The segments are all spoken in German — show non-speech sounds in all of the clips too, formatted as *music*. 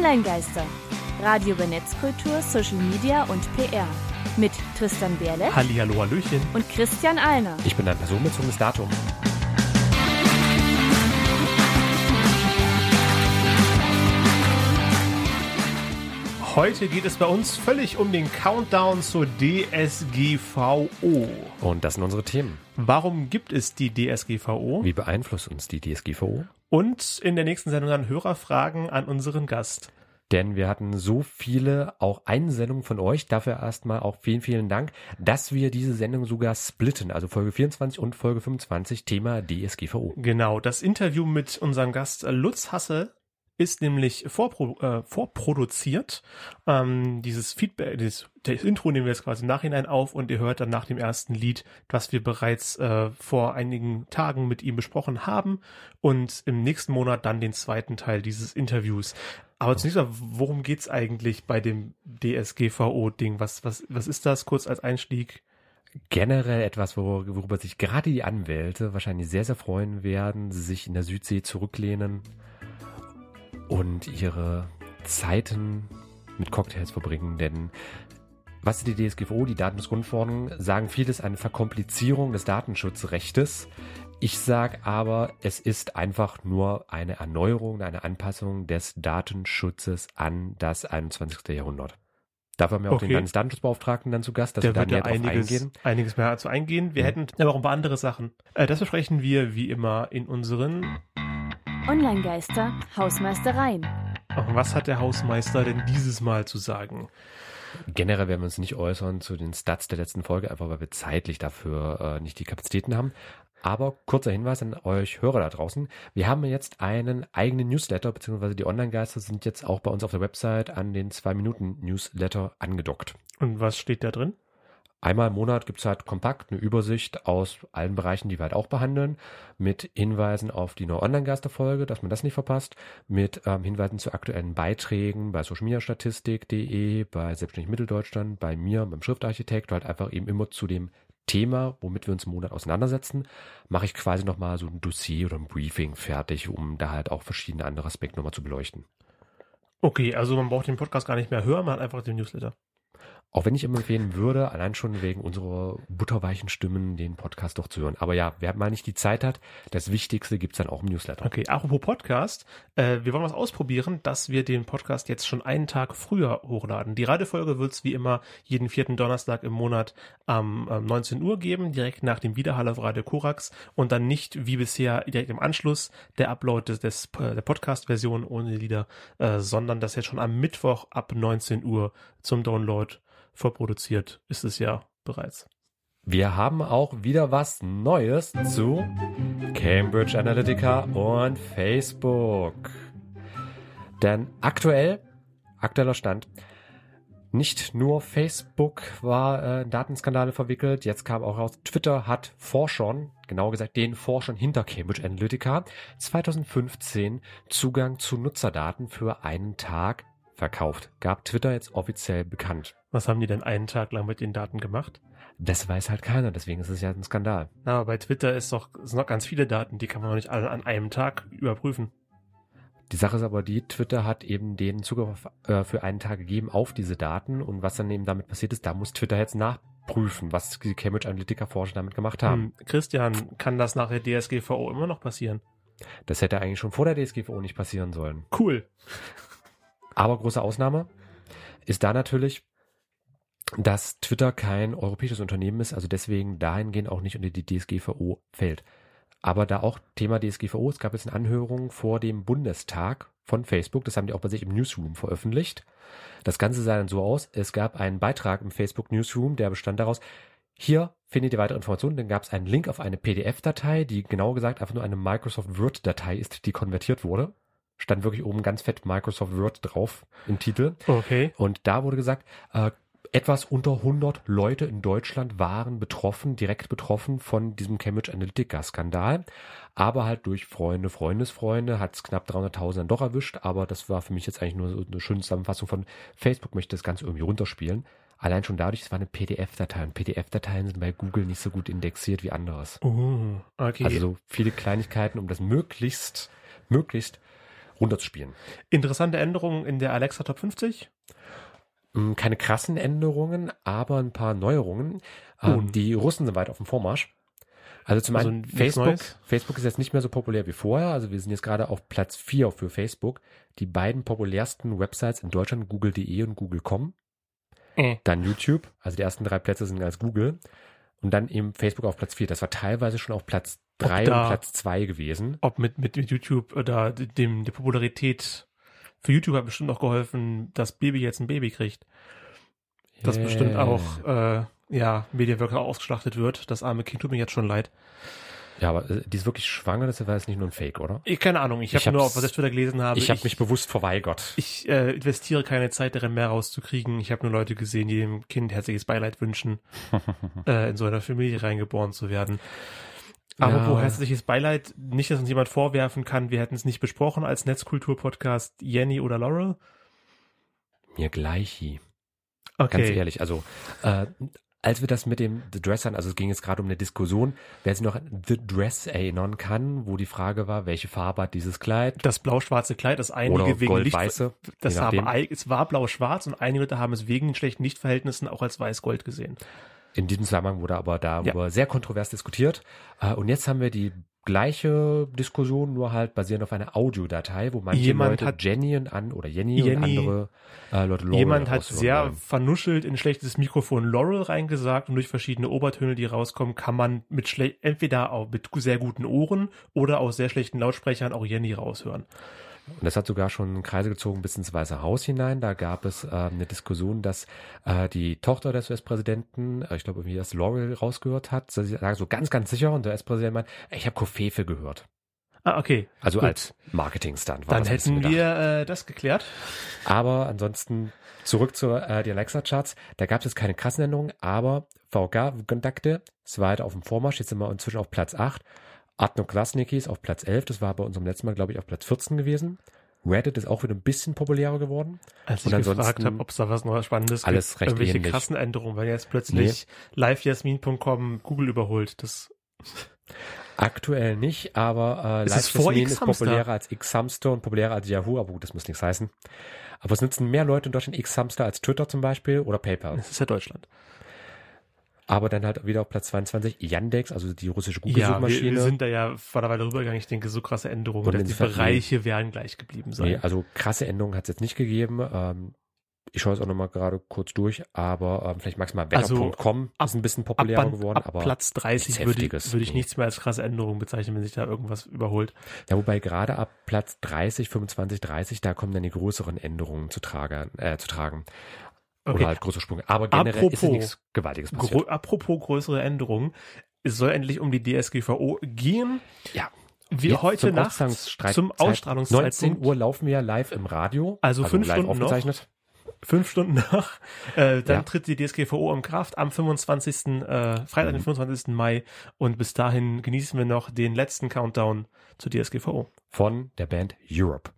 Online-Geister. Radio über Netzkultur, Social Media und PR. Mit Tristan Berle Hallihallo, Hallöchen. und Christian Alner. Ich bin ein personenbezogenes Datum. Heute geht es bei uns völlig um den Countdown zur DSGVO. Und das sind unsere Themen. Warum gibt es die DSGVO? Wie beeinflusst uns die DSGVO? Und in der nächsten Sendung dann Hörerfragen an unseren Gast. Denn wir hatten so viele auch Einsendungen von euch. Dafür erstmal auch vielen, vielen Dank, dass wir diese Sendung sogar splitten. Also Folge 24 und Folge 25, Thema DSGVO. Genau, das Interview mit unserem Gast Lutz Hasse ist nämlich vorpro äh, vorproduziert. Ähm, dieses Feedback, dieses, das Intro nehmen wir jetzt quasi im Nachhinein auf und ihr hört dann nach dem ersten Lied, was wir bereits äh, vor einigen Tagen mit ihm besprochen haben und im nächsten Monat dann den zweiten Teil dieses Interviews. Aber zunächst mal, worum geht's eigentlich bei dem DSGVO-Ding? Was, was, was ist das kurz als Einstieg? Generell etwas, wor- worüber sich gerade die Anwälte wahrscheinlich sehr, sehr freuen werden, sich in der Südsee zurücklehnen und ihre Zeiten mit Cocktails verbringen, denn was die DSGVO, die Datenschutzgrundverordnung, sagen vieles eine Verkomplizierung des Datenschutzrechtes. Ich sage aber, es ist einfach nur eine Erneuerung, eine Anpassung des Datenschutzes an das 21. Jahrhundert. Dafür haben wir auch Okay. den Landesdatenschutzbeauftragten dann zu Gast, dass Der wir da wird da näher drauf einiges, eingehen. einiges mehr dazu eingehen. Wir Mhm. hätten aber auch ein paar andere Sachen. Äh, das besprechen wir wie immer in unseren. Online-Geister, Hausmeistereien. Was hat der Hausmeister denn dieses Mal zu sagen? Generell werden wir uns nicht äußern zu den Stats der letzten Folge, einfach weil wir zeitlich dafür äh, nicht die Kapazitäten haben. Aber kurzer Hinweis an euch Hörer da draußen. Wir haben jetzt einen eigenen Newsletter, beziehungsweise die Online-Geister sind jetzt auch bei uns auf der Website an den 2-Minuten-Newsletter angedockt. Und was steht da drin? Einmal im Monat gibt's halt kompakt eine Übersicht aus allen Bereichen, die wir halt auch behandeln, mit Hinweisen auf die neue Online-Geister-Folge, dass man das nicht verpasst, mit ähm, Hinweisen zu aktuellen Beiträgen bei socialmediastatistik.de, bei Selbstständig Mitteldeutschland, bei mir, beim Schriftarchitekt, halt einfach eben immer zu dem Thema, womit wir uns im Monat auseinandersetzen, mache ich quasi nochmal so ein Dossier oder ein Briefing fertig, um da halt auch verschiedene andere Aspekte nochmal zu beleuchten. Okay, also man braucht den Podcast gar nicht mehr hören, man hat einfach den Newsletter. Auch wenn ich immer empfehlen würde, allein schon wegen unserer butterweichen Stimmen den Podcast doch zu hören. Aber ja, wer mal nicht die Zeit hat, das Wichtigste gibt's dann auch im Newsletter. Okay, apropos Podcast, äh, wir wollen was ausprobieren, dass wir den Podcast jetzt schon einen Tag früher hochladen. Die Radiofolge wird's wie immer jeden vierten Donnerstag im Monat am ähm, 19 Uhr geben, direkt nach dem Widerhall auf Radio Korax und dann nicht wie bisher direkt im Anschluss der Upload des, des äh, der Podcast-Version ohne Lieder, äh, sondern das jetzt schon am Mittwoch ab 19 Uhr zum Download vorproduziert ist es ja bereits. Wir haben auch wieder was Neues zu Cambridge Analytica und Facebook. Denn aktuell, aktueller Stand, nicht nur Facebook war äh, in Datenskandale verwickelt, jetzt kam auch raus, Twitter hat Forschern, genauer gesagt den Forschern hinter Cambridge Analytica, 2015 Zugang zu Nutzerdaten für einen Tag verkauft. Gab Twitter jetzt offiziell bekannt. Was haben die denn einen Tag lang mit den Daten gemacht? Das weiß halt keiner, deswegen ist es ja ein Skandal. Na, aber bei Twitter ist doch, sind noch ganz viele Daten, die kann man noch nicht alle an einem Tag überprüfen. Die Sache ist aber die, Twitter hat eben den Zugriff äh, für einen Tag gegeben auf diese Daten und was dann eben damit passiert ist, da muss Twitter jetzt nachprüfen, was die Cambridge Analytica Forscher damit gemacht haben. Hm, Christian, kann das nach der DSGVO immer noch passieren? Das hätte eigentlich schon vor der DSGVO nicht passieren sollen. Cool. Aber große Ausnahme ist da natürlich, dass Twitter kein europäisches Unternehmen ist, also deswegen dahingehend auch nicht unter die DSGVO fällt. Aber da auch Thema DSGVO, es gab jetzt eine Anhörung vor dem Bundestag von Facebook, das haben die auch bei sich im Newsroom veröffentlicht. Das Ganze sah dann so aus, es gab einen Beitrag im Facebook Newsroom, der bestand daraus, hier findet ihr weitere Informationen, dann gab es einen Link auf eine PDF-Datei, die genau gesagt einfach nur eine Microsoft Word-Datei ist, die konvertiert wurde. Stand wirklich oben ganz fett Microsoft Word drauf im Titel. Okay. Und da wurde gesagt, äh, etwas unter 100 Leute in Deutschland waren betroffen, direkt betroffen von diesem Cambridge Analytica-Skandal. Aber halt durch Freunde, Freundesfreunde hat es knapp 300.000 dann doch erwischt. Aber das war für mich jetzt eigentlich nur so eine schöne Zusammenfassung von Facebook möchte das Ganze irgendwie runterspielen. Allein schon dadurch, es war eine PDF-Datei. Und PDF-Dateien sind bei Google nicht so gut indexiert wie anderes. Uh, okay. Also so viele Kleinigkeiten, um das möglichst, möglichst runterzuspielen. Interessante Änderungen in der Alexa Top 50? Mm, Keine krassen Änderungen, aber ein paar Neuerungen. Oh. Die Russen sind weit auf dem Vormarsch. Also zum Also einen Facebook. Neues? Facebook ist jetzt nicht mehr so populär wie vorher. Also wir sind jetzt gerade auf Platz 4 für Facebook. Die beiden populärsten Websites in Deutschland, google.de und google.com. Äh. Dann YouTube. Also die ersten drei Plätze sind als Google. Und dann eben Facebook auf Platz 4. Das war teilweise schon auf Platz 3 da- und Platz 2 gewesen. Ob mit, mit, mit YouTube oder dem, der Popularität für YouTube hat bestimmt auch geholfen, dass Baby jetzt ein Baby kriegt. Das Yeah. bestimmt auch, äh, ja, Mediaworker ausgeschlachtet wird. Das arme Kind tut mir jetzt schon leid. Ja, aber äh, die ist wirklich schwanger, das war jetzt nicht nur ein Fake, oder? Ich, keine Ahnung, ich Ich habe nur auf was ich Twitter gelesen habe. ich habe mich bewusst verweigert. Ich äh, investiere keine Zeit darin, mehr rauszukriegen. Ich habe nur Leute gesehen, die dem Kind herzliches Beileid wünschen, *laughs* äh, in so einer Familie reingeboren zu werden. Apropos Ja. herzliches Beileid, nicht, dass uns jemand vorwerfen kann, wir hätten es nicht besprochen als Netzkultur-Podcast Jenny oder Laurel. Mir gleich. Okay. Ganz ehrlich, also äh, als wir das mit dem The Dressern, also es ging jetzt gerade um eine Diskussion, wer sich noch an The Dress erinnern kann, wo die Frage war, welche Farbe hat dieses Kleid? Das blau-schwarze Kleid, das einige Oder wegen Licht, gold-weiße, das je habe, nachdem. ei- es war blau-schwarz und einige Leute haben es wegen den schlechten Lichtverhältnissen auch als weiß-gold gesehen. In diesem Zusammenhang wurde aber darüber sehr kontrovers diskutiert. Äh, und jetzt haben wir die gleiche Diskussion, nur halt basierend auf einer Audiodatei, wo manche Jemand Leute hat- Jenny und an oder Jenny, und Jenny- andere äh, Leute Laurel Jemand hat sehr wollen. vernuschelt in schlechtes Mikrofon Laurel reingesagt und durch verschiedene Obertöne, die rauskommen, kann man mit schle entweder auch mit sehr guten Ohren oder aus sehr schlechten Lautsprechern auch Jenny raushören. Und das hat sogar schon Kreise gezogen bis ins Weiße Haus hinein. Da gab es äh, eine Diskussion, dass äh, die Tochter des US-Präsidenten, äh, ich glaube irgendwie das Laurel rausgehört hat. Sie sagen so ganz, ganz sicher und der US-Präsident meint, "Ey, ich habe Kofefe gehört. Ah, okay. Also Gut. als Marketing-Stunt war Dann hätten wir äh, das geklärt. Aber ansonsten zurück zu äh, die Alexa-Charts. Da gab es jetzt keine krassen Änderungen, aber VK-Kontakte ist weiter auf dem Vormarsch. Jetzt sind wir inzwischen auf Platz 8. Adnoklasniki ist auf Platz 11. Das war bei unserem letzten Mal, glaube ich, auf Platz 14 gewesen. Reddit ist auch wieder ein bisschen populärer geworden. Als Und ich gefragt habe, ob es da was Neues Spannendes alles gibt, recht irgendwelche ähnlich. krassen Änderungen, weil jetzt plötzlich livejasmin.com Google überholt. Das Aktuell nicht, aber äh, ist vor Live-Jasmin ist populärer als X-Hamster und populärer als Yahoo, aber gut, das muss nichts heißen. Aber es nutzen mehr Leute in Deutschland X-Hamster als Twitter zum Beispiel oder PayPal. das ist ja Deutschland. Aber dann halt wieder auf Platz 22 Yandex, also die russische Ja, wir, Google-Suchmaschine. wir sind da ja vor der Weile rübergegangen. Ich denke, so krasse Änderungen, Und dass die Bereiche werden gleich geblieben sein. Nee, also krasse Änderungen hat es jetzt nicht gegeben. Ähm, ich schaue es auch nochmal gerade kurz durch, aber ähm, vielleicht magst du mal Also, wetter.com ab- ist ein bisschen ab, populärer Band- geworden, ab aber Platz 30 nichts würde, ich- würde ich nee. nichts mehr als krasse Änderungen bezeichnen, wenn sich da irgendwas überholt. ja, wobei gerade ab Platz 30, 25, 30, da kommen dann die größeren Änderungen zu tragen, äh, zu tragen. Okay. Oder halt größere Sprünge. Aber generell ist Apropos ja nichts Gewaltiges passiert. Apropos größere Änderungen. Es soll endlich um die DSGVO gehen. Ja. Wir Jetzt heute zum Nacht zum Zeit- Ausstrahlungszeitpunkt 19 Uhr laufen wir ja live im Radio. Also fünf live Stunden noch. aufgezeichnet. fünf Stunden nach, äh, dann Ja. tritt die DSGVO in Kraft am 25. Äh, Freitag, den 25. Mai und bis dahin genießen wir noch den letzten Countdown zur DSGVO. Von der Band Europe.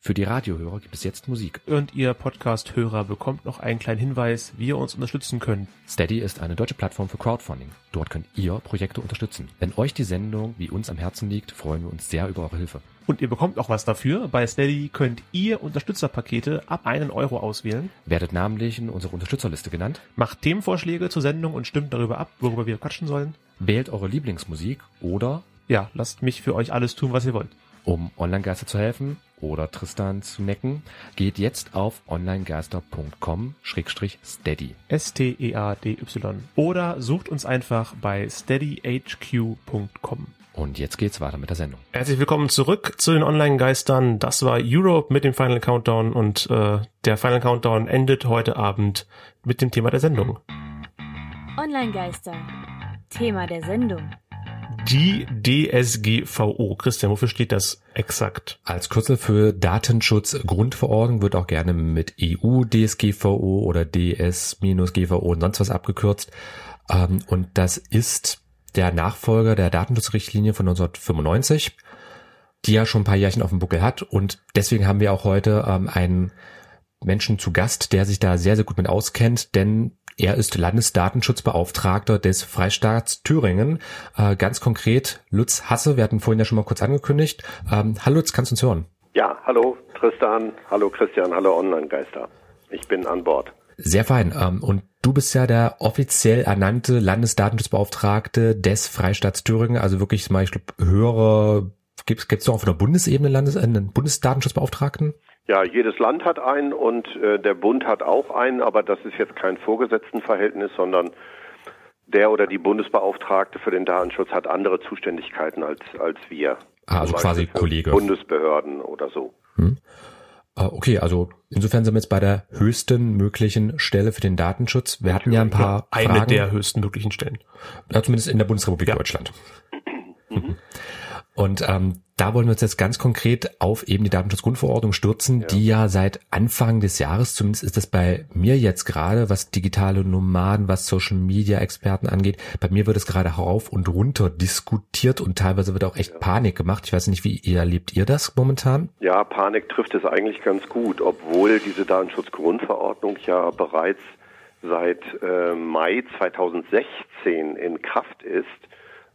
Für die Radiohörer gibt es jetzt Musik. Und ihr Podcast-Hörer bekommt noch einen kleinen Hinweis, wie ihr uns unterstützen könnt. Steady ist eine deutsche Plattform für Crowdfunding. Dort könnt ihr Projekte unterstützen. Wenn euch die Sendung wie uns am Herzen liegt, freuen wir uns sehr über eure Hilfe. Und ihr bekommt auch was dafür. Bei Steady könnt ihr Unterstützerpakete ab einen Euro auswählen. Werdet namentlich in unsere Unterstützerliste genannt, Macht Themenvorschläge zur Sendung und stimmt darüber ab, worüber wir quatschen sollen. wählt eure Lieblingsmusik oder, Ja, lasst mich für euch alles tun, was ihr wollt. um Online-Geister zu helfen oder Tristan zu necken, geht jetzt auf onlinegeister.com-steady. S-T-E-A-D-Y. Oder sucht uns einfach bei steadyhq.com. Und jetzt geht's weiter mit der Sendung. Herzlich willkommen zurück zu den Online-Geistern. Das war Europe mit dem Final Countdown und äh, der Final Countdown endet heute Abend mit dem Thema der Sendung. Online-Geister. Thema der Sendung. Die DSGVO. Christian, wofür steht das exakt? Als Kürzel für Datenschutzgrundverordnung wird auch gerne mit EU-DSGVO oder DS-GVO und sonst was abgekürzt. Ähm, Und das ist der Nachfolger der Datenschutzrichtlinie von 1995, die ja schon ein paar Jährchen auf dem Buckel hat. Und deswegen haben wir auch heute ähm, einen Menschen zu Gast, der sich da sehr, sehr gut mit auskennt, denn er ist Landesdatenschutzbeauftragter des Freistaats Thüringen. Äh, ganz konkret Lutz Hasse, wir hatten vorhin ja schon mal kurz angekündigt. Ähm, hallo Lutz, kannst du uns hören? Ja, hallo Tristan, hallo Christian, hallo Online-Geister. Ich bin an Bord. Sehr fein. Ähm, und du bist ja der offiziell ernannte Landesdatenschutzbeauftragte des Freistaats Thüringen, also wirklich mal, ich glaube, höhere, gibt es noch auf einer Bundesebene Landes, einen Bundesdatenschutzbeauftragten? Ja, jedes Land hat einen und äh, der Bund hat auch einen, aber das ist jetzt kein Vorgesetztenverhältnis, sondern der oder die Bundesbeauftragte für den Datenschutz hat andere Zuständigkeiten als, als wir. Ah, also quasi Kollege. Bundesbehörden oder so. Hm. Ah, okay, also insofern sind wir jetzt bei der höchsten möglichen Stelle für den Datenschutz. Wir hatten ja ein paar ja, eine Fragen. der höchsten möglichen Stellen. Ja, zumindest in der Bundesrepublik ja. Deutschland. Mhm. Und ähm, da wollen wir uns jetzt ganz konkret auf eben die Datenschutzgrundverordnung stürzen, ja. die ja seit Anfang des Jahres, zumindest ist das bei mir jetzt gerade, was digitale Nomaden, was Social Media Experten angeht, bei mir wird es gerade rauf und runter diskutiert und teilweise wird auch echt ja. Panik gemacht. Ich weiß nicht, wie ihr erlebt ihr das momentan? Ja, Panik trifft es eigentlich ganz gut, obwohl diese Datenschutzgrundverordnung ja bereits seit äh, Mai 2016 in Kraft ist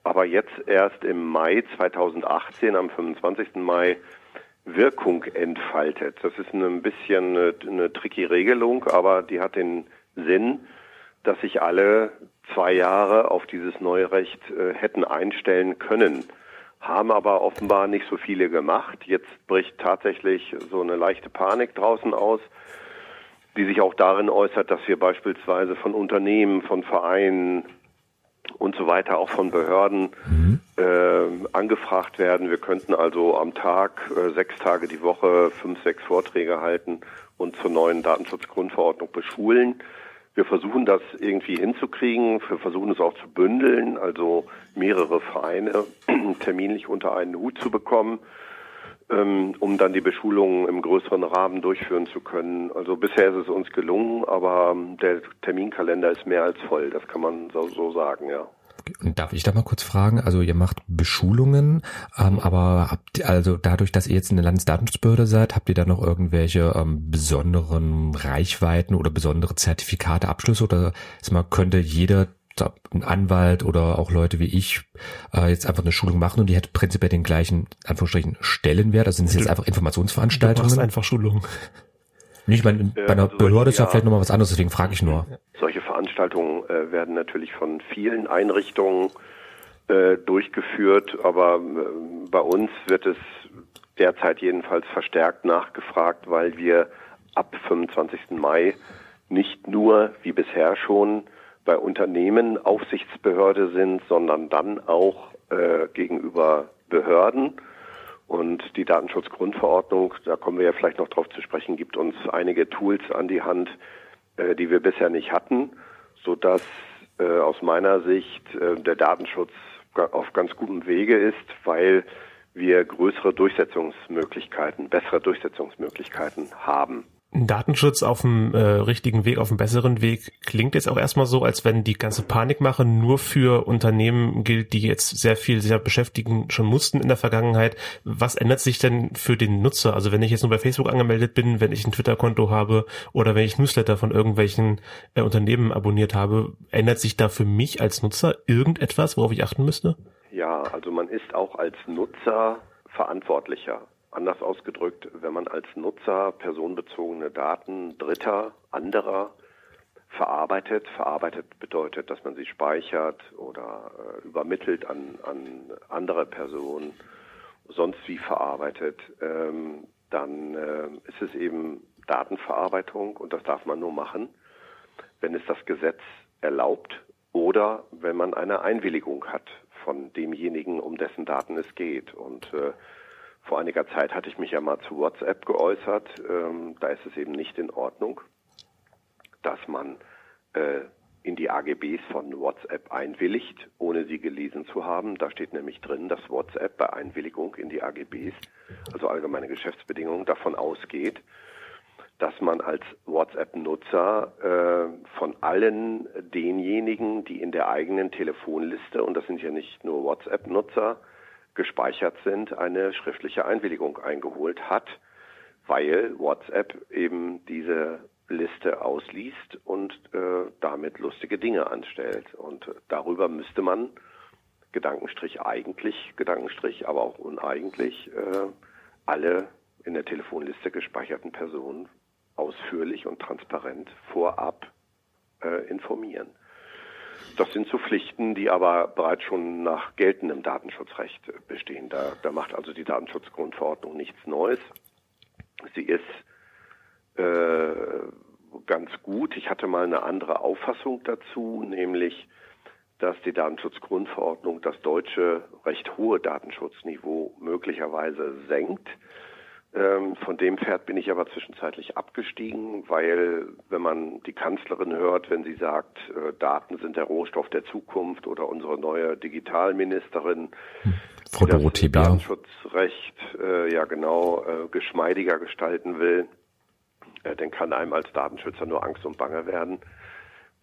aber jetzt erst im Mai 2018, am 25. Mai, Wirkung entfaltet. Das ist ein bisschen eine, eine tricky Regelung, aber die hat den Sinn, dass sich alle zwei Jahre auf dieses neue Recht äh, hätten einstellen können, haben aber offenbar nicht so viele gemacht. Jetzt bricht tatsächlich so eine leichte Panik draußen aus, die sich auch darin äußert, dass wir beispielsweise von Unternehmen, von Vereinen, und so weiter, auch von Behörden mhm. äh, angefragt werden. Wir könnten also am Tag, äh, sechs Tage die Woche, fünf, sechs Vorträge halten und zur neuen Datenschutzgrundverordnung beschulen. Wir versuchen das irgendwie hinzukriegen. Wir versuchen es auch zu bündeln, also mehrere Vereine *clears throat* terminlich unter einen Hut zu bekommen um dann die Beschulungen im größeren Rahmen durchführen zu können. Also bisher ist es uns gelungen, aber ähm, der Terminkalender ist mehr als voll, das kann man so, so sagen, ja. Und darf ich da mal kurz fragen? Also ihr macht Beschulungen, ähm, aber habt ihr, also dadurch, dass ihr jetzt eine Landesdatenschutzbehörde seid, habt ihr da noch irgendwelche ähm, besonderen Reichweiten oder besondere Zertifikate, Abschlüsse oder mal, könnte jeder ein Anwalt oder auch Leute wie ich äh, jetzt einfach eine Schulung machen und die hätte prinzipiell den gleichen, Anführungsstrichen, Stellenwert. Also sind es jetzt einfach Informationsveranstaltungen. Du machst einfach Schulungen. Ich meine, bei einer also Behörde ist ja vielleicht nochmal was anderes, deswegen frage ich nur. Solche Veranstaltungen äh, werden natürlich von vielen Einrichtungen äh, durchgeführt, aber äh, bei uns wird es derzeit jedenfalls verstärkt nachgefragt, weil wir ab 25. Mai nicht nur wie bisher schon bei Unternehmen Aufsichtsbehörde sind, sondern dann auch äh, gegenüber Behörden. Und die Datenschutzgrundverordnung, da kommen wir ja vielleicht noch drauf zu sprechen, gibt uns einige Tools an die Hand, äh, die wir bisher nicht hatten, so dass äh, aus meiner Sicht äh, der Datenschutz auf ganz gutem Wege ist, weil wir größere Durchsetzungsmöglichkeiten, bessere Durchsetzungsmöglichkeiten haben. Datenschutz auf dem äh, richtigen Weg, auf dem besseren Weg, klingt jetzt auch erstmal so, als wenn die ganze Panikmache nur für Unternehmen gilt, die jetzt sehr viel sehr beschäftigen schon mussten in der Vergangenheit. Was ändert sich denn für den Nutzer? Also wenn ich jetzt nur bei Facebook angemeldet bin, wenn ich ein Twitter-Konto habe oder wenn ich Newsletter von irgendwelchen äh, Unternehmen abonniert habe, ändert sich da für mich als Nutzer irgendetwas, worauf ich achten müsste? Ja, also man ist auch als Nutzer verantwortlicher Anders ausgedrückt, wenn man als Nutzer personenbezogene Daten Dritter, anderer verarbeitet, verarbeitet bedeutet, dass man sie speichert oder äh, übermittelt an, an andere Personen, sonst wie verarbeitet, ähm, dann äh, ist es eben Datenverarbeitung und das darf man nur machen, wenn es das Gesetz erlaubt oder wenn man eine Einwilligung hat von demjenigen, um dessen Daten es geht. Und äh, vor einiger Zeit hatte ich mich ja mal zu WhatsApp geäußert. Ähm, da ist es eben nicht in Ordnung, dass man äh, in die AGBs von WhatsApp einwilligt, ohne sie gelesen zu haben. Da steht nämlich drin, dass WhatsApp bei Einwilligung in die AGBs, also allgemeine Geschäftsbedingungen, davon ausgeht, dass man als WhatsApp-Nutzer äh, von allen denjenigen, die in der eigenen Telefonliste, und das sind ja nicht nur WhatsApp-Nutzer, gespeichert sind, eine schriftliche Einwilligung eingeholt hat, weil WhatsApp eben diese Liste ausliest und äh, damit lustige Dinge anstellt. Und darüber müsste man Gedankenstrich eigentlich, Gedankenstrich, aber auch uneigentlich äh, alle in der Telefonliste gespeicherten Personen ausführlich und transparent vorab äh, informieren. Das sind so Pflichten, die aber bereits schon nach geltendem Datenschutzrecht bestehen. Da, da macht also die Datenschutzgrundverordnung nichts Neues. Sie ist äh, ganz gut. Ich hatte mal eine andere Auffassung dazu, nämlich, dass die Datenschutzgrundverordnung das deutsche recht hohe Datenschutzniveau möglicherweise senkt. Ähm, von dem Pferd bin ich aber zwischenzeitlich abgestiegen, weil wenn man die Kanzlerin hört, wenn sie sagt, äh, Daten sind der Rohstoff der Zukunft oder unsere neue Digitalministerin, hm. Frau Dorothee das Datenschutzrecht äh, ja genau äh, geschmeidiger gestalten will, äh, dann kann einem als Datenschützer nur Angst und Bange werden,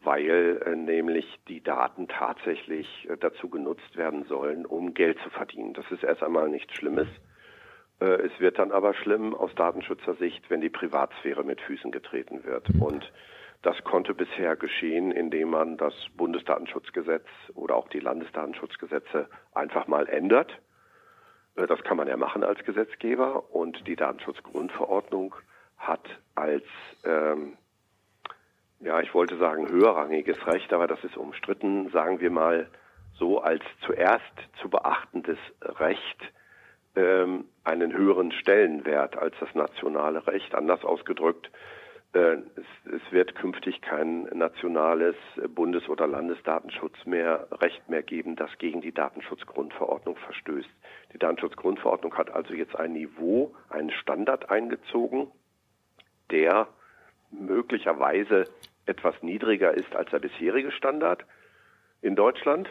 weil äh, nämlich die Daten tatsächlich äh, dazu genutzt werden sollen, um Geld zu verdienen. Das ist erst einmal nichts Schlimmes. Äh, es wird dann aber schlimm aus Datenschutzersicht, wenn die Privatsphäre mit Füßen getreten wird. Mhm. Und das konnte bisher geschehen, indem man das Bundesdatenschutzgesetz oder auch die Landesdatenschutzgesetze einfach mal ändert. Äh, das kann man ja machen als Gesetzgeber. Und die Datenschutzgrundverordnung hat als, ähm, ja, ich wollte sagen höherrangiges Recht, aber das ist umstritten, sagen wir mal so als zuerst zu beachtendes Recht ähm, einen höheren Stellenwert als das nationale Recht. Anders ausgedrückt, äh, es, es, wird künftig kein nationales Bundes- oder Landesdatenschutz mehr Recht mehr geben, das gegen die Datenschutzgrundverordnung verstößt. Die Datenschutzgrundverordnung hat also jetzt ein Niveau, einen Standard eingezogen, der möglicherweise etwas niedriger ist als der bisherige Standard in Deutschland,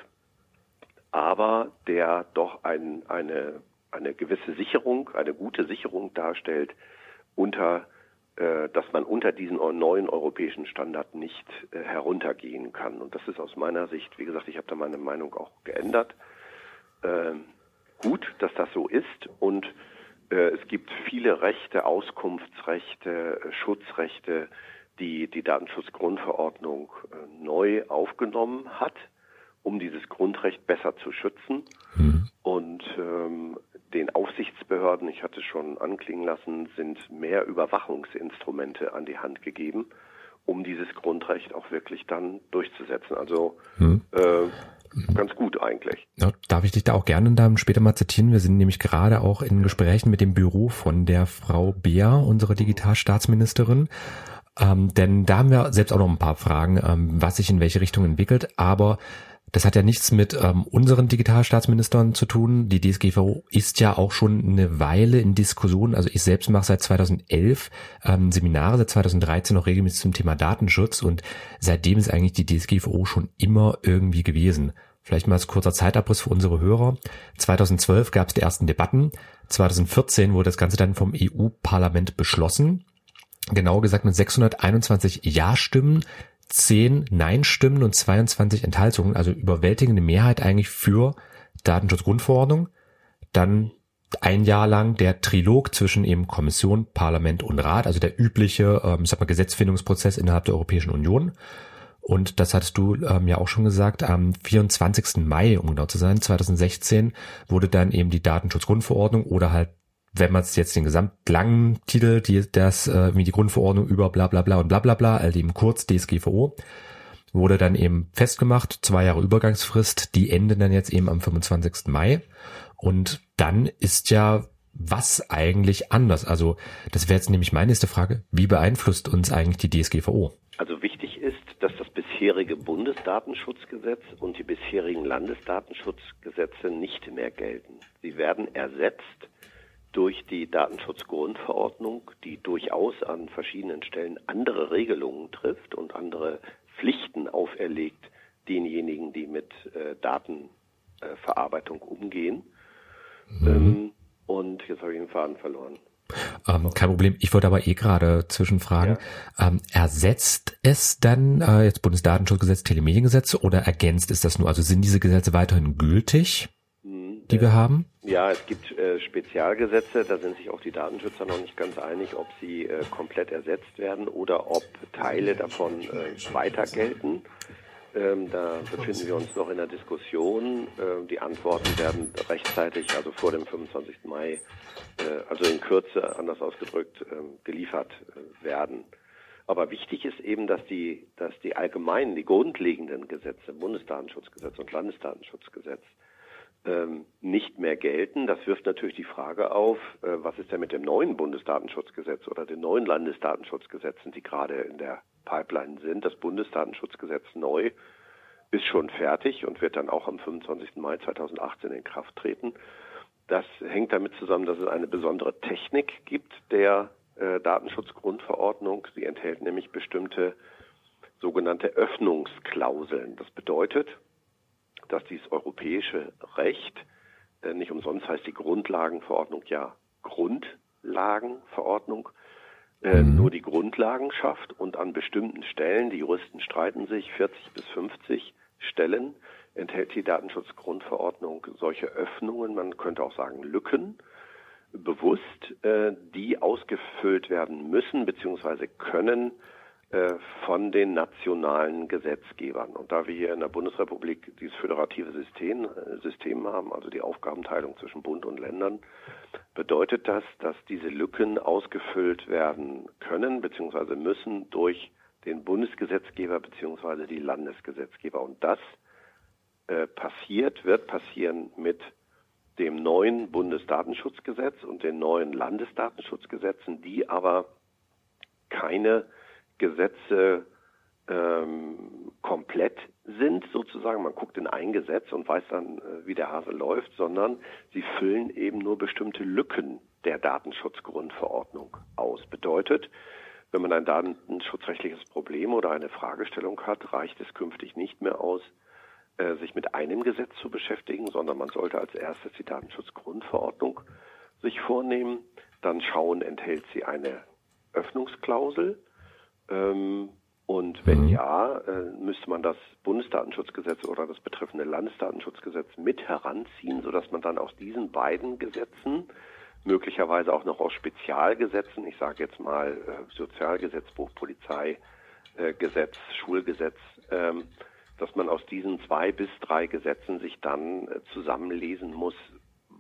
aber der doch ein, eine eine gewisse Sicherung, eine gute Sicherung darstellt, unter, äh, dass man unter diesen neuen europäischen Standard nicht äh, heruntergehen kann. Und das ist aus meiner Sicht, wie gesagt, ich habe da meine Meinung auch geändert, äh, gut, dass das so ist und äh, es gibt viele Rechte, Auskunftsrechte, Schutzrechte, die die Datenschutzgrundverordnung äh, neu aufgenommen hat, um dieses Grundrecht besser zu schützen. Mhm. Und ähm, den Aufsichtsbehörden, ich hatte schon anklingen lassen, sind mehr Überwachungsinstrumente an die Hand gegeben, um dieses Grundrecht auch wirklich dann durchzusetzen. Also hm. äh, ganz gut eigentlich. Ja, darf ich dich da auch gerne dann später mal zitieren? Wir sind nämlich gerade auch in Gesprächen mit dem Büro von der Frau Beer, unserer Digitalstaatsministerin. Ähm, denn da haben wir selbst auch noch ein paar Fragen, ähm, was sich in welche Richtung entwickelt. Aber das hat ja nichts mit ähm, unseren Digitalstaatsministern zu tun. Die DSGVO ist ja auch schon eine Weile in Diskussion. Also ich selbst mache seit 2011 ähm, Seminare, seit 2013 noch regelmäßig zum Thema Datenschutz und seitdem ist eigentlich die DSGVO schon immer irgendwie gewesen. Vielleicht mal als kurzer Zeitabriss für unsere Hörer. 2012 gab es die ersten Debatten. 2014 wurde das Ganze dann vom EU-Parlament beschlossen. Genauer gesagt mit 621 Ja-Stimmen 10 Nein-Stimmen und 22 Enthaltungen, also überwältigende Mehrheit eigentlich für Datenschutzgrundverordnung. Dann ein Jahr lang der Trilog zwischen eben Kommission, Parlament und Rat, also der übliche, ähm, ich sag mal, Gesetzfindungsprozess innerhalb der Europäischen Union. Und das hattest du ähm, ja auch schon gesagt, am 24. Mai, um genau zu sein, 2016, wurde dann eben die Datenschutzgrundverordnung oder halt wenn man es jetzt den gesamtlangen Titel, die, das, äh, wie die Grundverordnung über bla bla bla und bla bla bla, also eben kurz DSGVO, wurde dann eben festgemacht, zwei Jahre Übergangsfrist, die enden dann jetzt eben am 25. Mai. Und dann ist ja was eigentlich anders? Also das wäre jetzt nämlich meine nächste Frage. Wie beeinflusst uns eigentlich die DSGVO? Also wichtig ist, dass das bisherige Bundesdatenschutzgesetz und die bisherigen Landesdatenschutzgesetze nicht mehr gelten. Sie werden ersetzt durch die Datenschutzgrundverordnung, die durchaus an verschiedenen Stellen andere Regelungen trifft und andere Pflichten auferlegt denjenigen, die mit äh, Datenverarbeitung umgehen. Mhm. Ähm, und jetzt habe ich den Faden verloren. Ähm, kein Problem. Ich wollte aber eh gerade zwischenfragen. Ja. Ähm, ersetzt es dann äh, jetzt Bundesdatenschutzgesetz, Telemediengesetze oder ergänzt es das nur? Also sind diese Gesetze weiterhin gültig? Die wir haben? Ja, es gibt äh, Spezialgesetze, da sind sich auch die Datenschützer noch nicht ganz einig, ob sie äh, komplett ersetzt werden oder ob Teile davon äh, weiter gelten. Ähm, da befinden wir uns noch in der Diskussion. Ähm, die Antworten werden rechtzeitig, also vor dem 25. Mai, äh, also in Kürze, anders ausgedrückt, ähm, geliefert äh, werden. Aber wichtig ist eben, dass die, dass die allgemeinen, die grundlegenden Gesetze, Bundesdatenschutzgesetz und Landesdatenschutzgesetz, ähm, nicht mehr gelten. Das wirft natürlich die Frage auf, äh, was ist denn mit dem neuen Bundesdatenschutzgesetz oder den neuen Landesdatenschutzgesetzen, die gerade in der Pipeline sind. Das Bundesdatenschutzgesetz neu ist schon fertig und wird dann auch am 25. Mai 2018 in Kraft treten. Das hängt damit zusammen, dass es eine besondere Technik gibt der äh, Datenschutzgrundverordnung. Sie enthält nämlich bestimmte sogenannte Öffnungsklauseln. Das bedeutet, dass dieses europäische Recht, äh, nicht umsonst heißt die Grundlagenverordnung ja Grundlagenverordnung, äh, mhm. nur die Grundlagen schafft und an bestimmten Stellen, die Juristen streiten sich, 40 bis 50 Stellen, enthält die Datenschutzgrundverordnung solche Öffnungen, man könnte auch sagen Lücken, bewusst, äh, die ausgefüllt werden müssen bzw. können von den nationalen Gesetzgebern. Und da wir hier in der Bundesrepublik dieses föderative System, äh, System haben, also die Aufgabenteilung zwischen Bund und Ländern, bedeutet das, dass diese Lücken ausgefüllt werden können bzw. müssen durch den Bundesgesetzgeber bzw. die Landesgesetzgeber. Und das äh, passiert, wird passieren mit dem neuen Bundesdatenschutzgesetz und den neuen Landesdatenschutzgesetzen, die aber keine Gesetze ähm, komplett sind, sozusagen. Man guckt in ein Gesetz und weiß dann, äh, wie der Hase läuft, sondern sie füllen eben nur bestimmte Lücken der Datenschutzgrundverordnung aus. Bedeutet, wenn man ein datenschutzrechtliches Problem oder eine Fragestellung hat, reicht es künftig nicht mehr aus, äh, sich mit einem Gesetz zu beschäftigen, sondern man sollte als erstes die Datenschutzgrundverordnung sich vornehmen, dann schauen, enthält sie eine Öffnungsklausel, ähm, und wenn mhm. ja, äh, müsste man das Bundesdatenschutzgesetz oder das betreffende Landesdatenschutzgesetz mit heranziehen, sodass man dann aus diesen beiden Gesetzen, möglicherweise auch noch aus Spezialgesetzen, ich sage jetzt mal äh, Sozialgesetzbuch, Polizeigesetz, äh, Schulgesetz, ähm, dass man aus diesen zwei bis drei Gesetzen sich dann äh, zusammenlesen muss,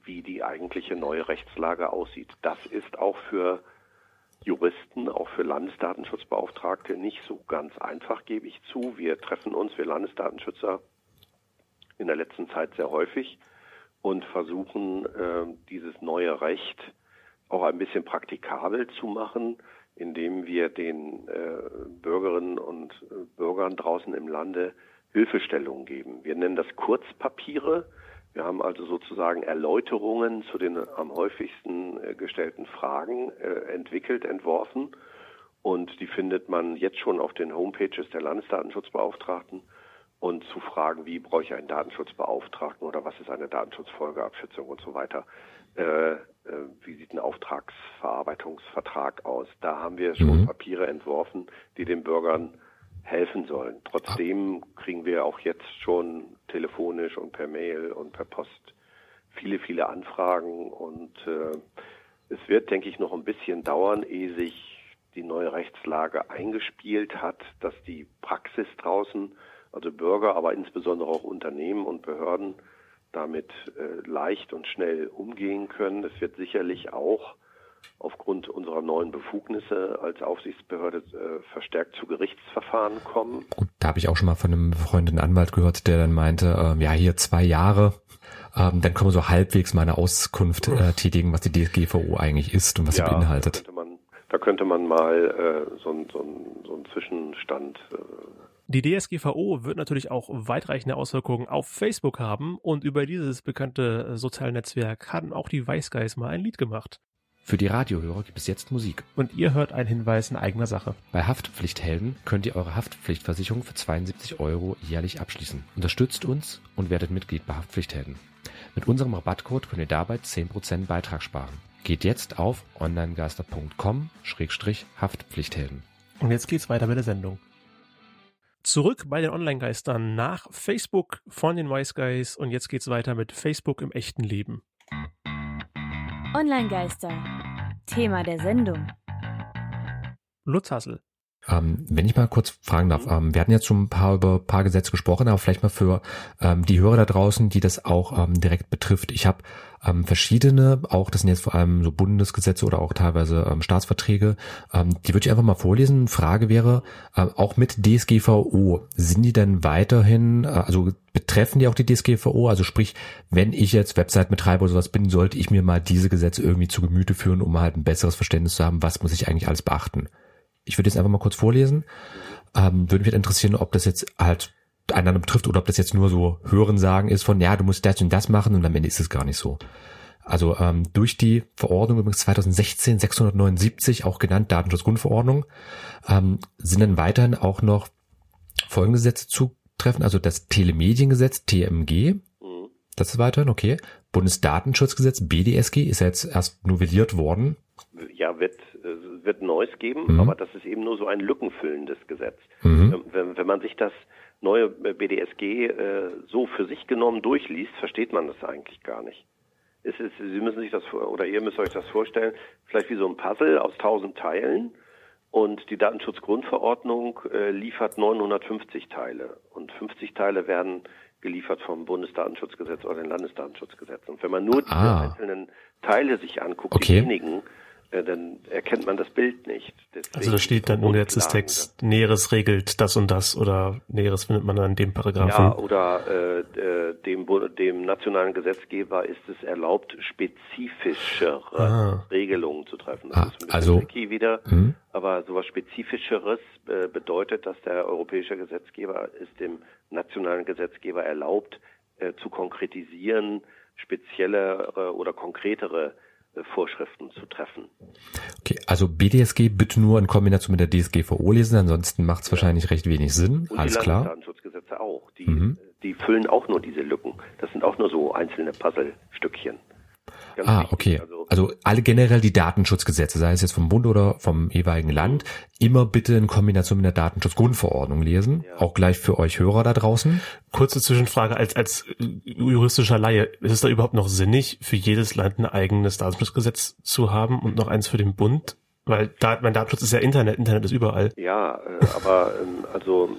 wie die eigentliche neue Rechtslage aussieht. Das ist auch für Juristen, auch für Landesdatenschutzbeauftragte nicht so ganz einfach, gebe ich zu. Wir treffen uns, wir Landesdatenschützer, in der letzten Zeit sehr häufig und versuchen, äh, dieses neue Recht auch ein bisschen praktikabel zu machen, indem wir den äh, Bürgerinnen und äh, Bürgern draußen im Lande Hilfestellungen geben. Wir nennen das Kurzpapiere. Wir haben also sozusagen Erläuterungen zu den am häufigsten äh, gestellten Fragen äh, entwickelt, entworfen. Und die findet man jetzt schon auf den Homepages der Landesdatenschutzbeauftragten. Und zu Fragen, wie brauche ich einen Datenschutzbeauftragten oder was ist eine Datenschutzfolgeabschätzung und so weiter. Äh, äh, wie sieht ein Auftragsverarbeitungsvertrag aus? Da haben wir schon mhm. Papiere entworfen, die den Bürgern helfen sollen. Trotzdem kriegen wir auch jetzt schon telefonisch und per Mail und per Post viele, viele Anfragen und äh, es wird, denke ich, noch ein bisschen dauern, ehe sich die neue Rechtslage eingespielt hat, dass die Praxis draußen, also Bürger, aber insbesondere auch Unternehmen und Behörden damit äh, leicht und schnell umgehen können. Es wird sicherlich auch aufgrund unserer neuen Befugnisse als Aufsichtsbehörde äh, verstärkt zu Gerichtsverfahren kommen. Gut, da habe ich auch schon mal von einem freundin Anwalt gehört, der dann meinte, äh, ja, hier zwei Jahre, ähm, dann können wir so halbwegs mal eine Auskunft äh, tätigen, was die DSGVO eigentlich ist und was ja, sie beinhaltet. Da könnte man, da könnte man mal äh, so, so, so einen Zwischenstand äh, die DSGVO wird natürlich auch weitreichende Auswirkungen auf Facebook haben und über dieses bekannte Sozialnetzwerk haben auch die Guys mal ein Lied gemacht. Für die Radiohörer gibt es jetzt Musik. Und ihr hört einen Hinweis in eigener Sache. Bei Haftpflichthelden könnt ihr eure Haftpflichtversicherung für 72 Euro jährlich abschließen. Unterstützt uns und werdet Mitglied bei Haftpflichthelden. Mit unserem Rabattcode könnt ihr dabei 10% Beitrag sparen. Geht jetzt auf onlinegeister.com-haftpflichthelden. Und jetzt geht's weiter mit der Sendung. Zurück bei den Online-Geistern nach Facebook von den Wise Guys und jetzt geht's weiter mit Facebook im echten Leben. Online-Geister. Thema der Sendung. Lutz Hassel. Ähm, wenn ich mal kurz fragen darf, ähm, wir hatten jetzt schon ein paar über ein paar Gesetze gesprochen, aber vielleicht mal für ähm, die Hörer da draußen, die das auch ähm, direkt betrifft. Ich habe ähm, verschiedene, auch das sind jetzt vor allem so Bundesgesetze oder auch teilweise ähm, Staatsverträge, die würde ich einfach mal vorlesen. Frage wäre, äh, auch mit DSGVO, sind die denn weiterhin, äh, also betreffen die auch die DSGVO? Also sprich, wenn ich jetzt Website-Betreiber oder sowas bin, sollte ich mir mal diese Gesetze irgendwie zu Gemüte führen, um halt ein besseres Verständnis zu haben, was muss ich eigentlich alles beachten? Ich würde jetzt einfach mal kurz vorlesen. Ähm, würde mich halt interessieren, ob das jetzt halt einander betrifft oder ob das jetzt nur so Hörensagen ist von, ja, du musst das und das machen und am Ende ist es gar nicht so. Also ähm, durch die Verordnung übrigens 2016 679, auch genannt Datenschutzgrundverordnung, ähm, sind dann weiterhin auch noch folgende Gesetze zutreffen, also das Telemediengesetz TMG, mhm. das ist weiterhin, okay. Bundesdatenschutzgesetz BDSG ist ja jetzt erst novelliert worden. Ja, wird wird Neues geben, mhm. aber das ist eben nur so ein lückenfüllendes Gesetz. Mhm. Ähm, wenn, wenn, man sich das neue BDSG äh, so für sich genommen durchliest, versteht man das eigentlich gar nicht. Es ist, Sie müssen sich das oder ihr müsst euch das vorstellen, vielleicht wie so ein Puzzle aus tausend Teilen. Und die Datenschutzgrundverordnung äh, liefert 950 Teile. Und 50 Teile werden geliefert vom Bundesdatenschutzgesetz oder den Landesdatenschutzgesetz. Und wenn man nur ah. die einzelnen Teile sich anguckt, okay. diejenigen, äh, dann erkennt man das Bild nicht. Deswegen also da steht dann im Gesetzestext, Näheres regelt das und das oder Näheres findet man dann in dem Paragraphen. Ja, oder äh, äh dem, dem nationalen Gesetzgeber ist es erlaubt, spezifischere ah. Regelungen zu treffen. Das ah, ist ein also wieder, hm? aber sowas Spezifischeres äh, bedeutet, dass der europäische Gesetzgeber es dem nationalen Gesetzgeber erlaubt, äh, zu konkretisieren, speziellere oder konkretere Vorschriften zu treffen. Okay, also BDSG bitte nur in Kombination mit der DSGVO lesen, ansonsten macht es ja. wahrscheinlich recht wenig Sinn. Und Alles die klar. Datenschutzgesetze auch. Die, mhm. die füllen auch nur diese Lücken. Das sind auch nur so einzelne Puzzlestückchen. Ganz ah, okay. Also, also, alle generell die Datenschutzgesetze, sei es jetzt vom Bund oder vom jeweiligen Land, immer bitte in Kombination mit der Datenschutzgrundverordnung lesen. Ja. Auch gleich für euch Hörer da draußen. Kurze Zwischenfrage als, als juristischer Laie. Ist es da überhaupt noch sinnig, für jedes Land ein eigenes Datenschutzgesetz zu haben und noch eins für den Bund? Weil da, mein Datenschutz ist ja Internet, Internet ist überall. Ja, äh, aber ähm, also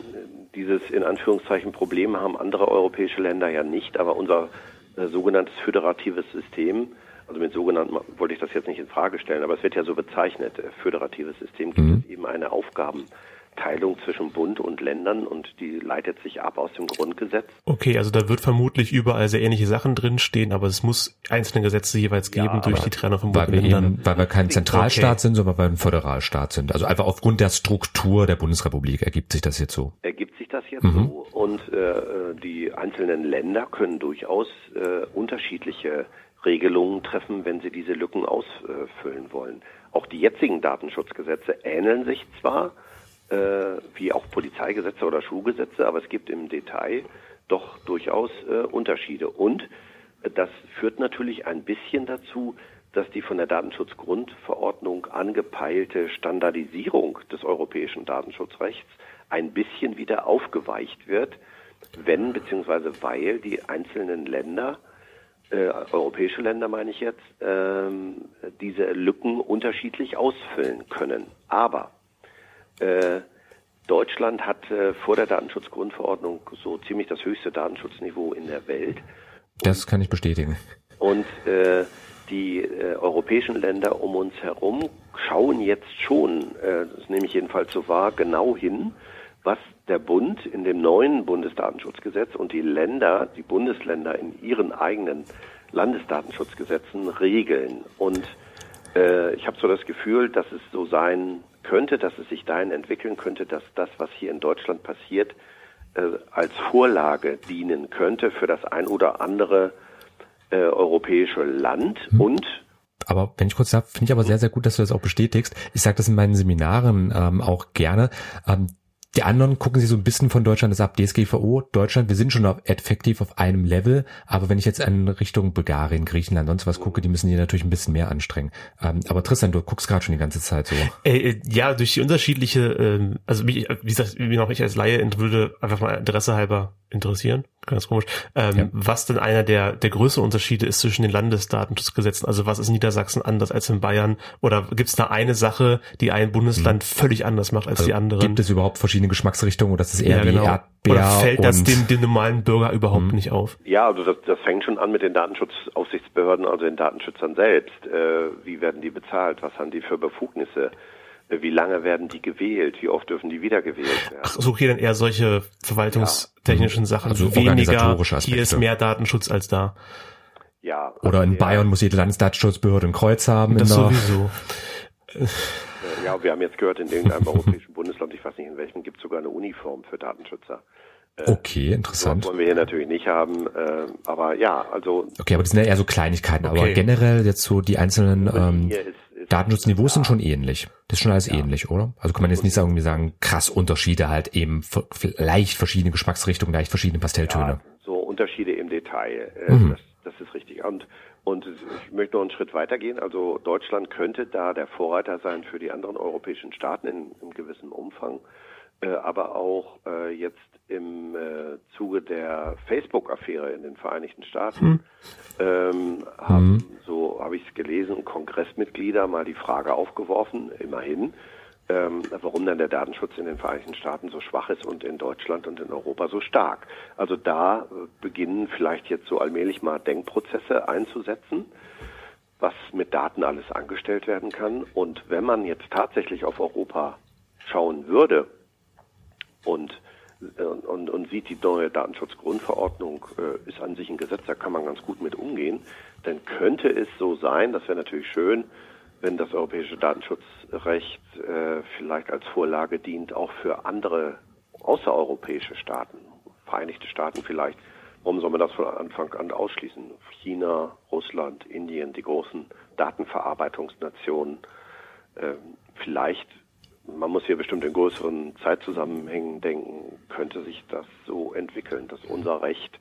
dieses in Anführungszeichen Problem haben andere europäische Länder ja nicht, aber unser äh, sogenanntes föderatives System also mit sogenannten wollte ich das jetzt nicht in Frage stellen, aber es wird ja so bezeichnet, äh, föderatives System, gibt mhm. es eben eine Aufgabenteilung zwischen Bund und Ländern und die leitet sich ab aus dem Grundgesetz. Okay, also da wird vermutlich überall sehr ähnliche Sachen drinstehen, aber es muss einzelne Gesetze jeweils geben ja, durch die Trennung von Bund und Ländern. Eben, weil wir kein Zentralstaat okay. sind, sondern weil wir ein Föderalstaat sind. Also einfach aufgrund der Struktur der Bundesrepublik ergibt sich das jetzt so. Ergibt sich das jetzt mhm. so und äh, die einzelnen Länder können durchaus äh, unterschiedliche Regelungen treffen, wenn sie diese Lücken ausfüllen wollen. Auch die jetzigen Datenschutzgesetze ähneln sich zwar, äh, wie auch Polizeigesetze oder Schulgesetze, aber es gibt im Detail doch durchaus äh, Unterschiede. Und äh, das führt natürlich ein bisschen dazu, dass die von der Datenschutzgrundverordnung angepeilte Standardisierung des europäischen Datenschutzrechts ein bisschen wieder aufgeweicht wird, wenn bzw. weil die einzelnen Länder äh, europäische Länder meine ich jetzt, ähm, diese Lücken unterschiedlich ausfüllen können. Aber äh, Deutschland hat äh, vor der Datenschutzgrundverordnung so ziemlich das höchste Datenschutzniveau in der Welt. Das kann ich bestätigen. Und äh, die äh, europäischen Länder um uns herum schauen jetzt schon, äh, das nehme ich jedenfalls so wahr, genau hin, was der Bund in dem neuen Bundesdatenschutzgesetz und die Länder, die Bundesländer in ihren eigenen Landesdatenschutzgesetzen regeln. Und äh, ich habe so das Gefühl, dass es so sein könnte, dass es sich dahin entwickeln könnte, dass das, was hier in Deutschland passiert, äh, als Vorlage dienen könnte für das ein oder andere äh, europäische Land hm. und aber wenn ich kurz sage, finde ich aber sehr, sehr gut, dass du das auch bestätigst. Ich sage das in meinen Seminaren ähm, auch gerne. Ähm, die anderen gucken sich so ein bisschen von Deutschland das ab. DSGVO, Deutschland, wir sind schon auf, effektiv auf einem Level, aber wenn ich jetzt in Richtung Bulgarien, Griechenland, sonst was gucke, die müssen hier natürlich ein bisschen mehr anstrengen. Ähm, aber Tristan, du guckst gerade schon die ganze Zeit so. Äh, äh, ja, durch die unterschiedliche, äh, also mich, wie gesagt, wie noch ich als Laie würde einfach mal Interesse halber interessieren. Ganz komisch. Ähm, ja. Was denn einer der, der größeren Unterschiede ist zwischen den Landesdatenschutzgesetzen? Also was ist in Niedersachsen anders als in Bayern? Oder gibt es da eine Sache, die ein Bundesland hm. völlig anders macht als also die anderen? Gibt es überhaupt verschiedene Geschmacksrichtungen oder ist es eher ja, genau. wie Erdbeer? Oder fällt das dem, dem normalen Bürger überhaupt hm. nicht auf? Ja, also das, das fängt schon an mit den Datenschutzaufsichtsbehörden, also den Datenschützern selbst. Äh, wie werden die bezahlt? Was haben die für Befugnisse? Wie lange werden die gewählt? Wie oft dürfen die wiedergewählt werden? Ach, so okay, dann eher solche verwaltungstechnischen ja. Sachen. Also weniger, hier ist mehr Datenschutz als da. Ja. Oder in Bayern muss jede Landesdatenschutzbehörde ein Kreuz haben. Das sowieso. Ja, wir haben jetzt gehört, in irgendeinem europäischen Bundesland, ich weiß nicht in welchem, gibt es sogar eine Uniform für Datenschützer. Äh, okay, interessant. Das wollen wir hier natürlich nicht haben, äh, aber ja, also. Okay, aber das sind ja eher so Kleinigkeiten, okay. aber generell jetzt so die einzelnen ähm, Datenschutzniveaus sind schon ähnlich. Das ist schon alles ja. ähnlich, oder? Also kann man jetzt nicht sagen, wir sagen krass Unterschiede halt eben leicht verschiedene Geschmacksrichtungen, leicht verschiedene Pastelltöne. Ja, so Unterschiede im Detail. Äh, mhm. das, das ist richtig. Und und ich möchte noch einen Schritt weitergehen. Also Deutschland könnte da der Vorreiter sein für die anderen europäischen Staaten in, in gewissem Umfang. Äh, aber auch äh, jetzt im äh, Zuge der Facebook-Affäre in den Vereinigten Staaten hm. ähm, haben, hm. so habe ich es gelesen, Kongressmitglieder mal die Frage aufgeworfen, immerhin, ähm, warum dann der Datenschutz in den Vereinigten Staaten so schwach ist und in Deutschland und in Europa so stark. Also da äh, beginnen vielleicht jetzt so allmählich mal Denkprozesse einzusetzen was mit Daten alles angestellt werden kann. Und wenn man jetzt tatsächlich auf Europa schauen würde, und, äh, und, und sieht, die neue Datenschutzgrundverordnung äh, ist an sich ein Gesetz, da kann man ganz gut mit umgehen, dann könnte es so sein, das wäre natürlich schön, wenn das europäische Datenschutzrecht äh, vielleicht als Vorlage dient, auch für andere außereuropäische Staaten, Vereinigte Staaten vielleicht. Warum soll man das von Anfang an ausschließen? China, Russland, Indien, die großen Datenverarbeitungsnationen. Äh, vielleicht man muss hier bestimmt in größeren Zeitzusammenhängen denken, könnte sich das so entwickeln, dass unser Recht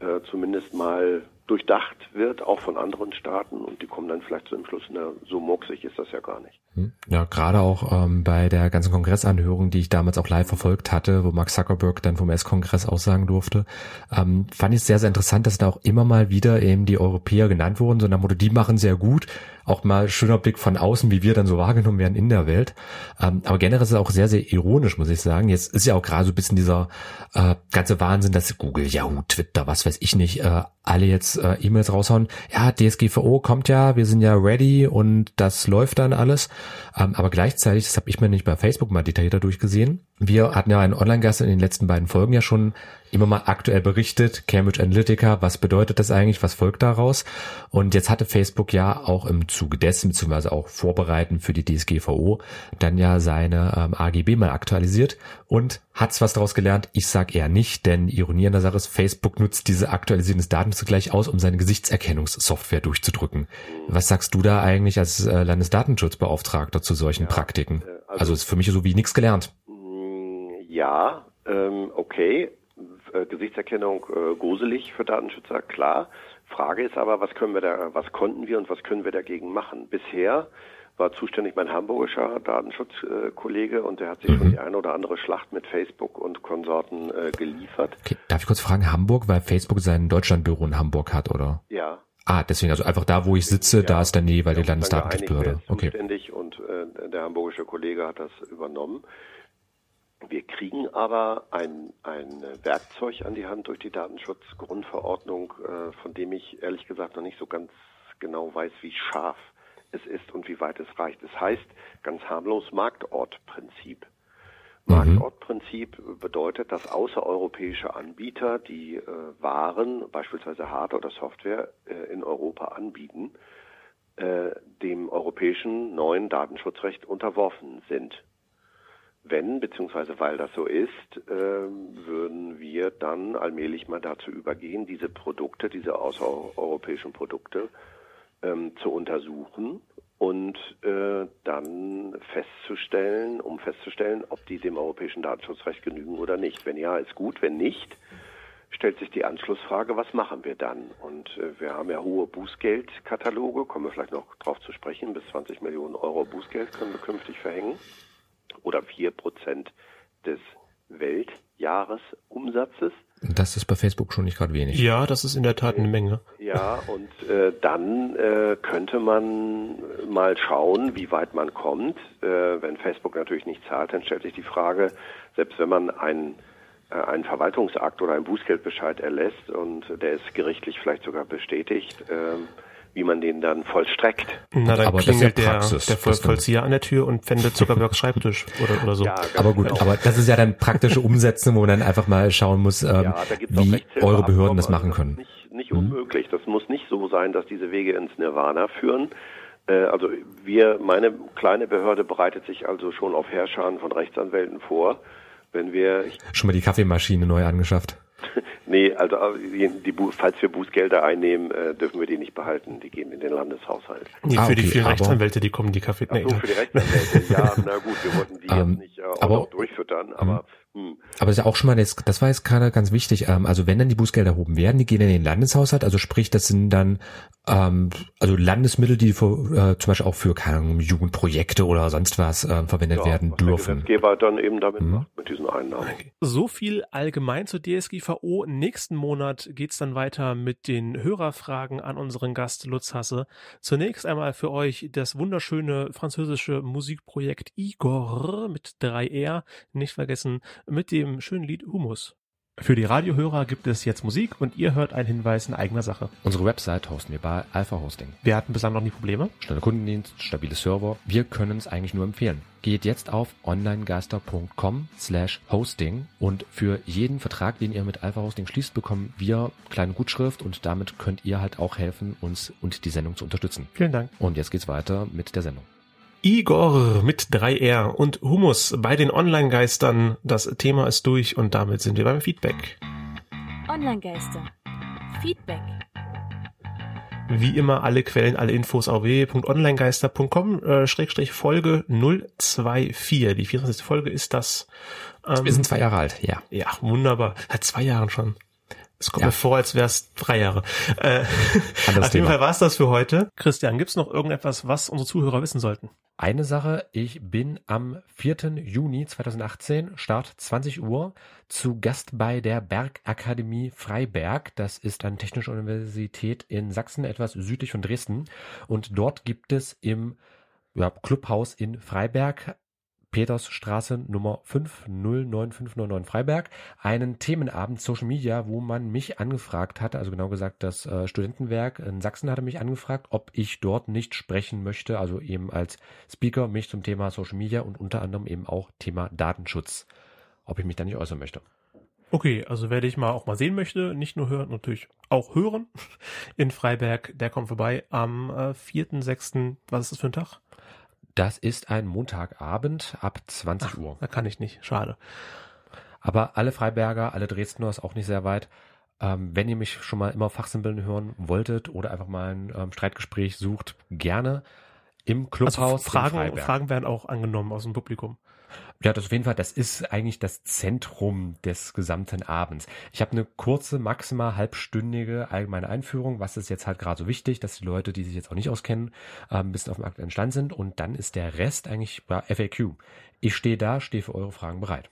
äh, zumindest mal durchdacht wird, auch von anderen Staaten und die kommen dann vielleicht zu dem Schluss, na, so murksig ist das ja gar nicht. Hm. Ja, gerade auch ähm, bei der ganzen Kongressanhörung, die ich damals auch live verfolgt hatte, wo Mark Zuckerberg dann vom US-Kongress aussagen durfte, ähm, fand ich es sehr, sehr interessant, dass da auch immer mal wieder eben die Europäer genannt wurden, sondern Motto, die machen sehr gut, auch mal schöner Blick von außen, wie wir dann so wahrgenommen werden in der Welt. Ähm, aber generell ist es auch sehr, sehr ironisch, muss ich sagen. Jetzt ist ja auch gerade so ein bisschen dieser äh, ganze Wahnsinn, dass Google, Yahoo, Twitter, was weiß ich nicht, äh, alle jetzt äh, E-Mails raushauen. Ja, DSGVO kommt ja, wir sind ja ready und das läuft dann alles. Ähm, aber gleichzeitig, das habe ich mir nicht bei Facebook mal detaillierter durchgesehen, wir hatten ja einen Online-Gast in den letzten beiden Folgen ja schon immer mal aktuell berichtet, Cambridge Analytica, was bedeutet das eigentlich, was folgt daraus? Und jetzt hatte Facebook ja auch im Zuge dessen, beziehungsweise auch vorbereiten für die DSGVO, dann ja seine ähm, AGB mal aktualisiert und hat's was daraus gelernt? Ich sag eher nicht, denn Ironie an der Sache ist, Facebook nutzt diese Aktualisierung des Daten zugleich aus, um seine Gesichtserkennungssoftware durchzudrücken. Was sagst du da eigentlich als äh, Landesdatenschutzbeauftragter zu solchen ja, Praktiken? Äh, also, also ist für mich so wie nichts gelernt. Ja, ähm, okay, äh, Gesichtserkennung äh, gruselig für Datenschützer, klar. Frage ist aber, was können wir da, was konnten wir und was können wir dagegen machen? Bisher war zuständig mein hamburgischer Datenschutzkollege und der hat sich mhm. schon die eine oder andere Schlacht mit Facebook und Konsorten äh, geliefert. Okay. Darf ich kurz fragen, Hamburg, weil Facebook sein Deutschlandbüro in Hamburg hat, oder? Ja. Ah, deswegen, also einfach da, wo ich sitze, ja, da ist dann die jeweilige Landesdatenschutzbehörde. Okay. Zuständig und äh, der hamburgische Kollege hat das übernommen. Wir kriegen aber ein, ein Werkzeug an die Hand durch die Datenschutzgrundverordnung, äh, von dem ich ehrlich gesagt noch nicht so ganz genau weiß, wie scharf es ist und wie weit es reicht. Es heißt ganz harmlos Marktortprinzip. Mhm. Marktortprinzip bedeutet, dass außereuropäische Anbieter, die äh, Waren, beispielsweise Hardware oder Software, äh, in Europa anbieten, äh, dem europäischen neuen Datenschutzrecht unterworfen sind. Wenn, beziehungsweise weil das so ist, äh, würden wir dann allmählich mal dazu übergehen, diese Produkte, diese außereuropäischen Produkte ähm, zu untersuchen und äh, dann festzustellen, um festzustellen, ob die dem europäischen Datenschutzrecht genügen oder nicht. Wenn ja, ist gut. Wenn nicht, stellt sich die Anschlussfrage, was machen wir dann? Und äh, wir haben ja hohe Bußgeldkataloge, kommen wir vielleicht noch drauf zu sprechen, bis 20 Millionen Euro Bußgeld können wir künftig verhängen oder vier Prozent des Welt Jahresumsatzes. Das ist bei Facebook schon nicht gerade wenig. Ja, das ist in der Tat eine Menge. Ja, und äh, dann äh, könnte man mal schauen, wie weit man kommt. Äh, wenn Facebook natürlich nicht zahlt, dann stellt sich die Frage, selbst wenn man ein äh, einen Verwaltungsakt oder einen Bußgeldbescheid erlässt und der ist gerichtlich vielleicht sogar bestätigt, ähm, wie man den dann vollstreckt. Na, dann Aber das ist ja klingelt der, der Voll Vollzieher an der Tür und fändet Zuckerbergs *laughs* Schreibtisch oder, oder so. Ja, Aber gut, genau. aber das ist ja dann praktische Umsetzung, wo man dann einfach mal schauen muss, ähm, Ja, wie eure Behörden das machen also können. Das ist nicht, nicht unmöglich. Das muss nicht so sein, dass diese Wege ins Nirvana führen. Äh, Also wir, meine kleine Behörde bereitet sich also schon auf Herrschern von Rechtsanwälten vor. Wenn wir, Schon mal die Kaffeemaschine neu angeschafft. *laughs* nee, also die, die, falls wir Bußgelder einnehmen, äh, dürfen wir die nicht behalten. Die gehen in den Landeshaushalt. Nee, Ah, für die okay, vielen aber- Rechtsanwälte, die kommen, die Kaffee. Nee, so, für die Rechtsanwälte. Ja, *laughs* na gut, wir wollten die Ähm, jetzt nicht äh, auch aber- noch durchfüttern, aber hm. Aber das ist ja auch schon mal, das, das war jetzt gerade ganz wichtig. Ähm, also wenn dann die Bußgelder erhoben werden, die gehen in den Landeshaushalt. Also sprich, das sind dann ähm, also Landesmittel, die für, äh, zum Beispiel auch für keine Ahnung, Jugendprojekte oder sonst was äh, verwendet ja, werden was der dürfen. Gesetzgeber dann eben damit Mhm. macht, mit diesen Einnahmen. So viel allgemein zur DSGVO. Nächsten Monat geht's dann weiter mit den Hörerfragen an unseren Gast Lutz Hasse. Zunächst einmal für euch das wunderschöne französische Musikprojekt Igor mit 3R. Nicht vergessen mit dem schönen Lied Humus. Für die Radiohörer gibt es jetzt Musik und ihr hört einen Hinweis in eigener Sache. Unsere Website hosten wir bei Alpha Hosting. Wir hatten bislang noch nie Probleme. Schneller Kundendienst, stabile Server. Wir können es eigentlich nur empfehlen. Geht jetzt auf onlinegeister.com slash hosting und für jeden Vertrag, den ihr mit Alpha Hosting schließt, bekommen wir kleine Gutschrift und damit könnt ihr halt auch helfen, uns und die Sendung zu unterstützen. Vielen Dank. Und jetzt geht's weiter mit der Sendung. Igor mit 3R und Humus bei den Online-Geistern. Das Thema ist durch und damit sind wir beim Feedback. Online-Geister. Feedback. Wie immer alle Quellen, alle Infos auf www.onlinegeister.com äh, Schrägstrich Folge 024. Die 24. Folge ist das. Ähm, Wir sind zwei Jahre alt, ja. ja, wunderbar. Seit zwei Jahren schon. Es kommt Ja. mir vor, als wäre es drei Jahre. Äh, *laughs* auf jeden. Fall war es das für heute. Christian, gibt's noch irgendetwas, was unsere Zuhörer wissen sollten? Eine Sache, ich bin am 4. Juni 2018, Start 20 Uhr, zu Gast bei der Bergakademie Freiberg. Das ist eine technische Universität in Sachsen, etwas südlich von Dresden. Und dort gibt es im ja, Clubhaus in Freiberg, Petersstraße Nummer 509599 Freiberg, einen Themenabend Social Media, wo man mich angefragt hatte, also genau gesagt das äh, Studentenwerk in Sachsen hatte mich angefragt, ob ich dort nicht sprechen möchte, also eben als Speaker mich zum Thema Social Media und unter anderem eben auch Thema Datenschutz, ob ich mich da nicht äußern möchte. Okay, also wer dich mal auch mal sehen möchte, nicht nur hören, natürlich auch hören *laughs* in Freiberg, der kommt vorbei am äh, 4.6. Was ist das für ein Tag? Das ist ein Montagabend ab 20 Uhr. Da kann ich nicht, schade. Aber alle Freiberger, alle Dresdner ist auch nicht sehr weit. Ähm, wenn ihr mich schon mal immer Fachsimpeln hören wolltet oder einfach mal ein ähm, Streitgespräch sucht, gerne im Clubhaus. Also Fragen. Fragen werden auch angenommen aus dem Publikum. Ja, das auf jeden Fall, das ist eigentlich das Zentrum des gesamten Abends. Ich habe eine kurze, maximal halbstündige allgemeine Einführung, was ist jetzt halt gerade so wichtig, dass die Leute, die sich jetzt auch nicht auskennen, äh, ein bisschen auf dem aktuellen Stand sind und dann ist der Rest eigentlich ja, FAQ. Ich stehe da, stehe für eure Fragen bereit.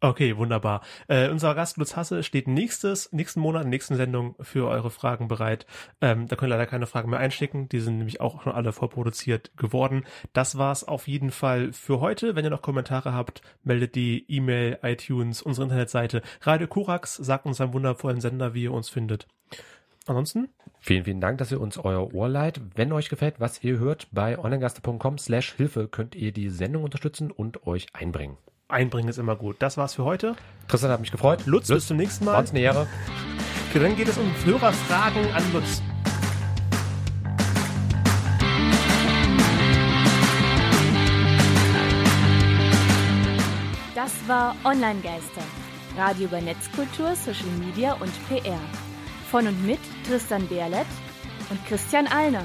Okay, wunderbar. Äh, unser Gast Lutz Hasse steht nächstes, nächsten Monat, nächsten Sendung für eure Fragen bereit. Ähm, da können leider keine Fragen mehr einschicken. Die sind nämlich auch schon alle vorproduziert geworden. Das war's auf jeden Fall für heute. Wenn ihr noch Kommentare habt, meldet die E-Mail, iTunes, unsere Internetseite. Radio Korax sagt uns am wundervollen Sender, wie ihr uns findet. Ansonsten, Vielen, vielen Dank, dass ihr uns euer Ohr leiht. Wenn euch gefällt, was ihr hört, bei onlinegaste.com slash Hilfe könnt ihr die Sendung unterstützen und euch einbringen. Einbringen ist immer gut. Das war's für heute. Tristan hat mich gefreut. Lutz, bis zum nächsten Mal. War uns eine Ehre. Okay, dann geht es um Hörerfragen an Lutz. Das war Online-Geister. Radio über Netzkultur, Social Media und PR. Von und mit Tristan Berlet und Christian Allner.